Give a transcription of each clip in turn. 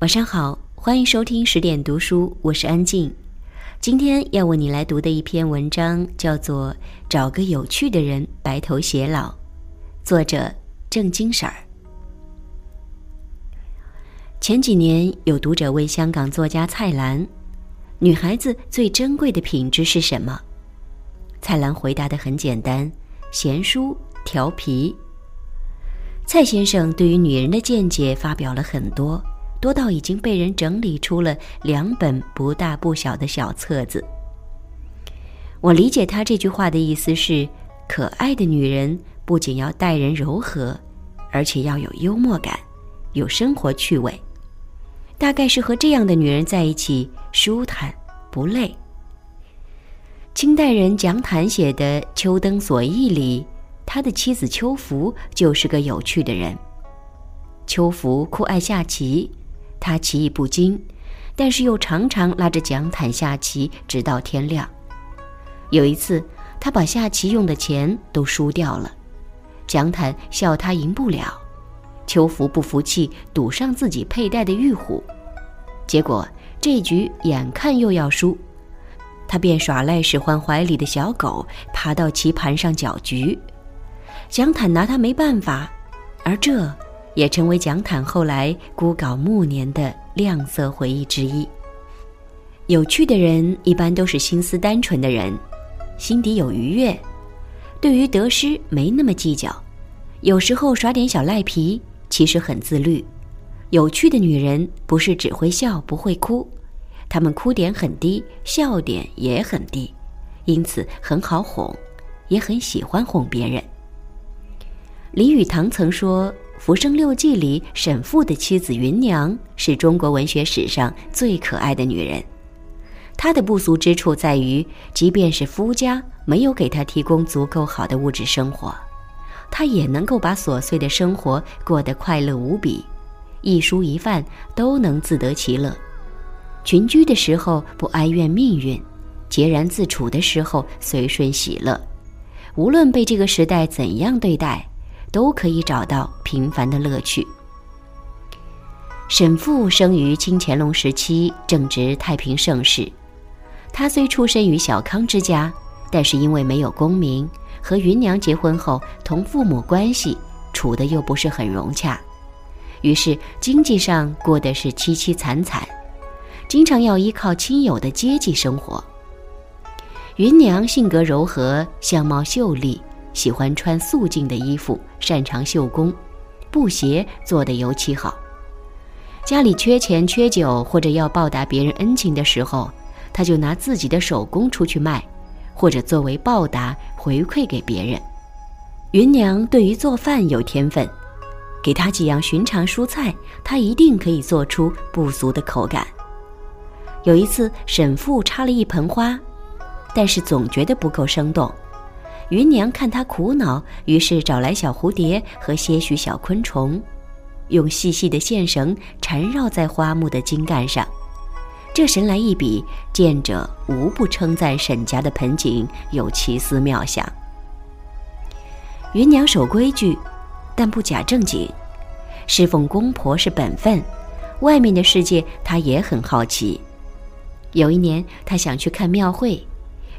晚上好，欢迎收听十点读书，我是安静。今天要为你来读的一篇文章叫做《找个有趣的人白头偕老》，作者郑金婶儿。前几年有读者问香港作家蔡澜：“女孩子最珍贵的品质是什么？”蔡澜回答的很简单：贤淑、调皮。蔡先生对于女人的见解发表了很多。多到已经被人整理出了两本不大不小的小册子。我理解他这句话的意思是：可爱的女人不仅要待人柔和，而且要有幽默感，有生活趣味。大概是和这样的女人在一起舒坦不累。清代人蒋坦写的《秋灯所忆》里，他的妻子秋芙就是个有趣的人。秋芙酷爱下棋。他棋艺不精，但是又常常拉着蒋坦下棋，直到天亮。有一次，他把下棋用的钱都输掉了，蒋坦笑他赢不了。秋福不服气，赌上自己佩戴的玉虎，结果这局眼看又要输，他便耍赖使唤怀里的小狗爬到棋盘上搅局，蒋坦拿他没办法，而这。也成为蒋坦后来孤稿暮年的亮色回忆之一。有趣的人一般都是心思单纯的人，心底有愉悦，对于得失没那么计较，有时候耍点小赖皮，其实很自律。有趣的女人不是只会笑不会哭，她们哭点很低，笑点也很低，因此很好哄，也很喜欢哄别人。李语堂曾说。《浮生六记》里，沈复的妻子芸娘是中国文学史上最可爱的女人。她的不俗之处在于，即便是夫家没有给她提供足够好的物质生活，她也能够把琐碎的生活过得快乐无比，一蔬一饭都能自得其乐。群居的时候不哀怨命运，孑然自处的时候随顺喜乐。无论被这个时代怎样对待。都可以找到平凡的乐趣。沈复生于清乾隆时期，正值太平盛世。他虽出身于小康之家，但是因为没有功名，和芸娘结婚后，同父母关系处得又不是很融洽，于是经济上过得是凄凄惨惨，经常要依靠亲友的接济生活。芸娘性格柔和，相貌秀丽。喜欢穿素净的衣服，擅长绣工，布鞋做得尤其好。家里缺钱缺酒，或者要报答别人恩情的时候，他就拿自己的手工出去卖，或者作为报答回馈给别人。芸娘对于做饭有天分，给她几样寻常蔬菜，她一定可以做出不俗的口感。有一次，沈父插了一盆花，但是总觉得不够生动。芸娘看他苦恼，于是找来小蝴蝶和些许小昆虫，用细细的线绳缠绕在花木的茎干上。这神来一笔，见者无不称赞沈家的盆景有奇思妙想。芸娘守规矩，但不假正经，侍奉公婆是本分。外面的世界，她也很好奇。有一年，她想去看庙会，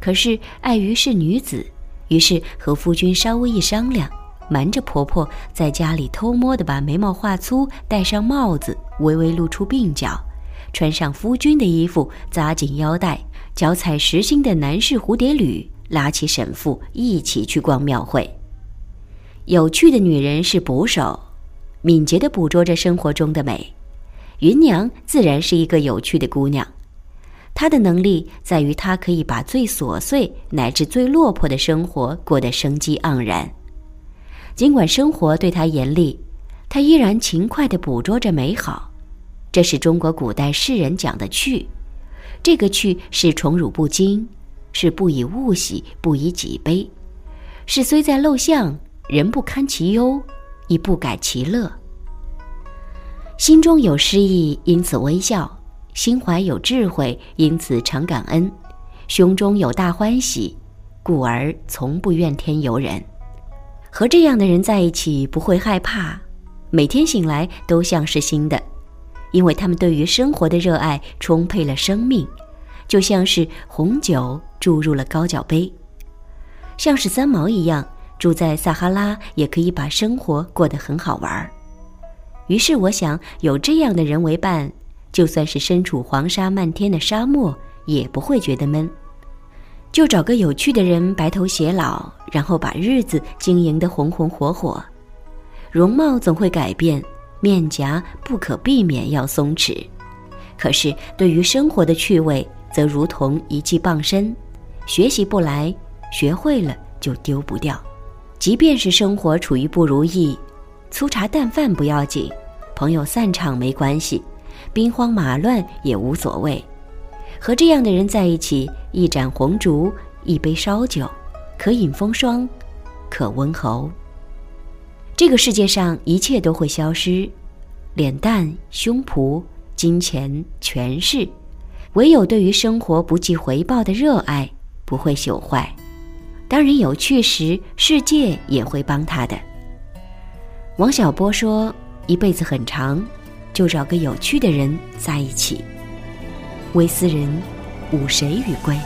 可是碍于是女子。于是和夫君稍微一商量，瞒着婆婆在家里偷摸的把眉毛画粗，戴上帽子，微微露出鬓角，穿上夫君的衣服，扎紧腰带，脚踩实心的男士蝴蝶履，拉起沈父一起去逛庙会。有趣的女人是捕手，敏捷地捕捉着生活中的美。芸娘自然是一个有趣的姑娘。他的能力在于，他可以把最琐碎乃至最落魄的生活过得生机盎然。尽管生活对他严厉，他依然勤快地捕捉着美好。这是中国古代世人讲的趣，这个趣是宠辱不惊，是不以物喜，不以己悲，是虽在陋巷，人不堪其忧，亦不改其乐。心中有诗意，因此微笑。心怀有智慧，因此常感恩；胸中有大欢喜，故而从不怨天尤人。和这样的人在一起，不会害怕，每天醒来都像是新的，因为他们对于生活的热爱充沛了生命，就像是红酒注入了高脚杯，像是三毛一样，住在撒哈拉也可以把生活过得很好玩儿。于是我想，有这样的人为伴，就算是身处黄沙漫天的沙漠，也不会觉得闷。就找个有趣的人白头偕老，然后把日子经营得红红火火。容貌总会改变，面颊不可避免要松弛，可是对于生活的趣味，则如同一技傍身，学习不来，学会了就丢不掉。即便是生活处于不如意。粗茶淡饭不要紧，朋友散场没关系，兵荒马乱也无所谓。和这样的人在一起，一盏红烛，一杯烧酒，可饮风霜，可温喉。这个世界上一切都会消失，脸蛋、胸脯、金钱、权势，唯有对于生活不计回报的热爱不会朽坏。当人有趣时，世界也会帮他的。王小波说：“一辈子很长，就找个有趣的人在一起。”微斯人，吾谁与归？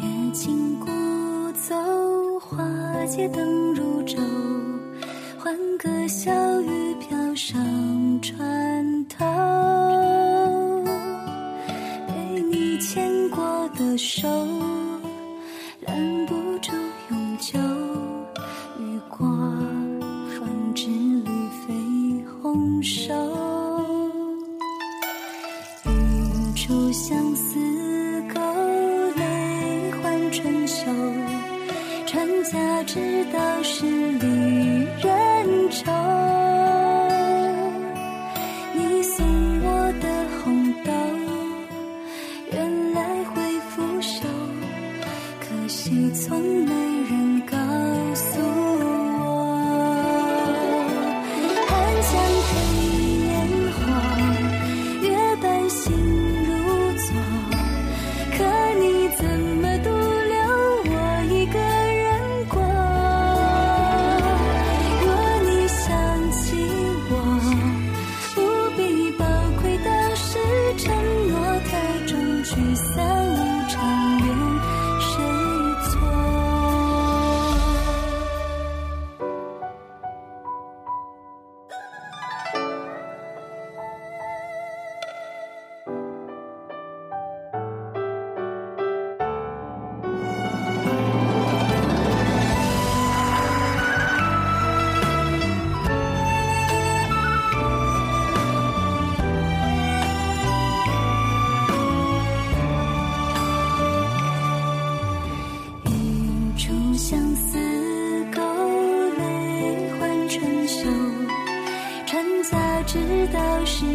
原野金谷走，花街灯如昼，欢歌笑的手，拦不住永久。雨过风止绿肥红瘦，一出相思勾，泪换春秋。传家之道是离人愁。知道是